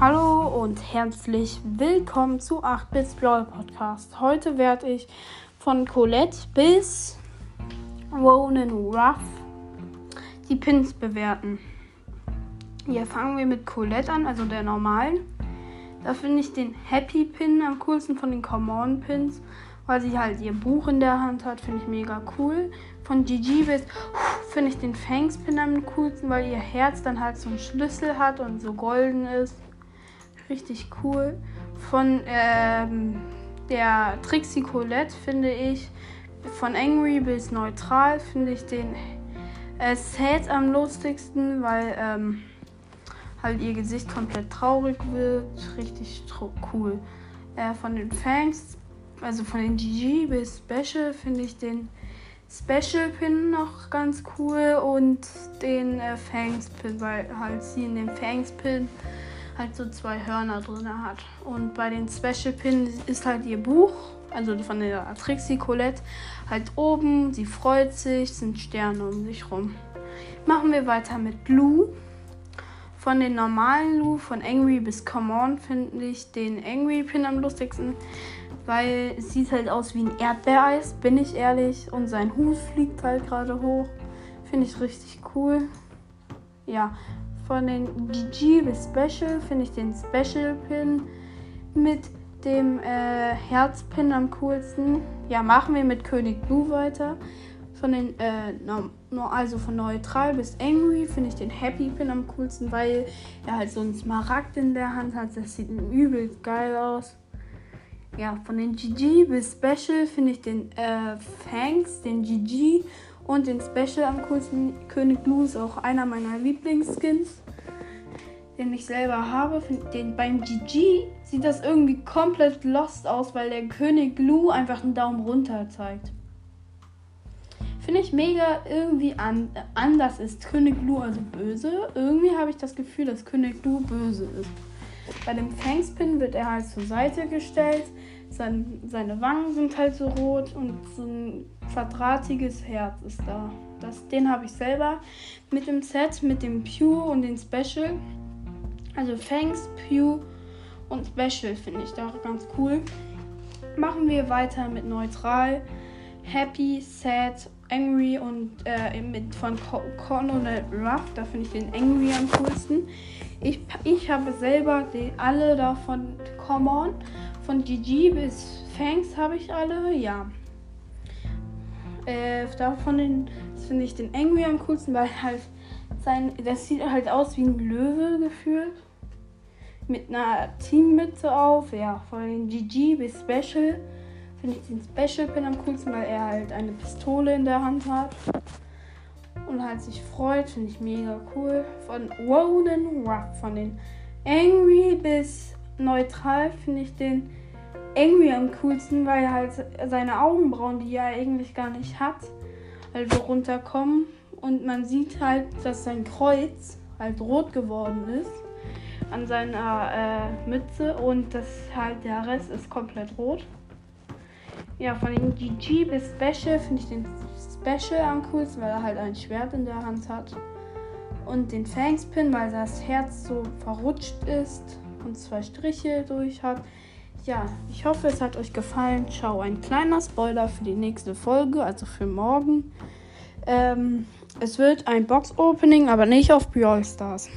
Hallo und herzlich willkommen zu 8-Bits Brawl Podcast. Heute werde ich von Colette bis Ronan Ruff die Pins bewerten. Hier fangen wir mit Colette an, also der normalen. Da finde ich den Happy Pin am coolsten von den Common Pins, weil sie halt ihr Buch in der Hand hat, finde ich mega cool. Von GG bis finde ich den Fangs Pin am coolsten, weil ihr Herz dann halt so einen Schlüssel hat und so golden ist richtig cool. Von ähm, der Trixie Colette finde ich von Angry bis neutral finde ich den äh, Sad am lustigsten, weil ähm, halt ihr Gesicht komplett traurig wirkt. Richtig cool. Äh, von den Fangs, also von den GG bis Special finde ich den Special Pin noch ganz cool und den äh, Fangs Pin, weil halt sie in den Fangs Pin halt so zwei Hörner drin hat. Und bei den Special Pins ist halt ihr Buch, also von der Trixie Colette, halt oben. Sie freut sich, sind Sterne um sich rum. Machen wir weiter mit Lou. Von den normalen Lou, von Angry bis Come On, finde ich den Angry Pin am lustigsten, weil es sieht halt aus wie ein Erdbeereis, bin ich ehrlich. Und sein Hut fliegt halt gerade hoch. Finde ich richtig cool. Ja, von den GG bis Special finde ich den Special Pin mit dem äh, Herzpin am coolsten. Ja, machen wir mit König Blue weiter. Von den, äh, no, also von neutral bis angry finde ich den Happy Pin am coolsten, weil er halt so einen Smaragd in der Hand hat. Das sieht übel geil aus. Ja, von den GG bis Special finde ich den äh, Fangs, den GG und den Special am coolsten. König Blue ist auch einer meiner Lieblingsskins, den ich selber habe. Den, beim GG sieht das irgendwie komplett lost aus, weil der König Blue einfach einen Daumen runter zeigt. Finde ich mega irgendwie an, anders ist. König Blue also böse. Irgendwie habe ich das Gefühl, dass König Blue böse ist. Bei dem Fangspin wird er halt zur Seite gestellt. Sein, seine Wangen sind halt so rot und so ein quadratiges Herz ist da. Das, den habe ich selber mit dem Set, mit dem Pew und den Special. Also Fangs, Pew und Special finde ich da ganz cool. Machen wir weiter mit Neutral, Happy, Sad, Angry und äh, mit von Colonel Ruff. Da finde ich den Angry am coolsten. Ich, ich habe selber die, alle davon Common. Von GG bis Fangs habe ich alle, ja. Äh, davon finde ich den Angry am coolsten, weil halt sein, das sieht halt aus wie ein Löwe gefühlt. Mit einer Teammütze auf, ja, von GG bis Special finde ich den Special Pin am coolsten, weil er halt eine Pistole in der Hand hat. Und halt sich freut, finde ich mega cool. Von Ronan Ruff, von den Angry bis Neutral finde ich den Angry am coolsten, weil er halt seine Augenbrauen, die er eigentlich gar nicht hat, halt so runterkommen. Und man sieht halt, dass sein Kreuz halt rot geworden ist an seiner äh, Mütze und das halt der Rest ist komplett rot. Ja, von den GG bis Special finde ich den Special am coolsten, weil er halt ein Schwert in der Hand hat. Und den Fangspin, weil das Herz so verrutscht ist und zwei Striche durch hat. Ja, ich hoffe, es hat euch gefallen. Ciao, ein kleiner Spoiler für die nächste Folge, also für morgen. Ähm, es wird ein Box-Opening, aber nicht auf Brawl Stars.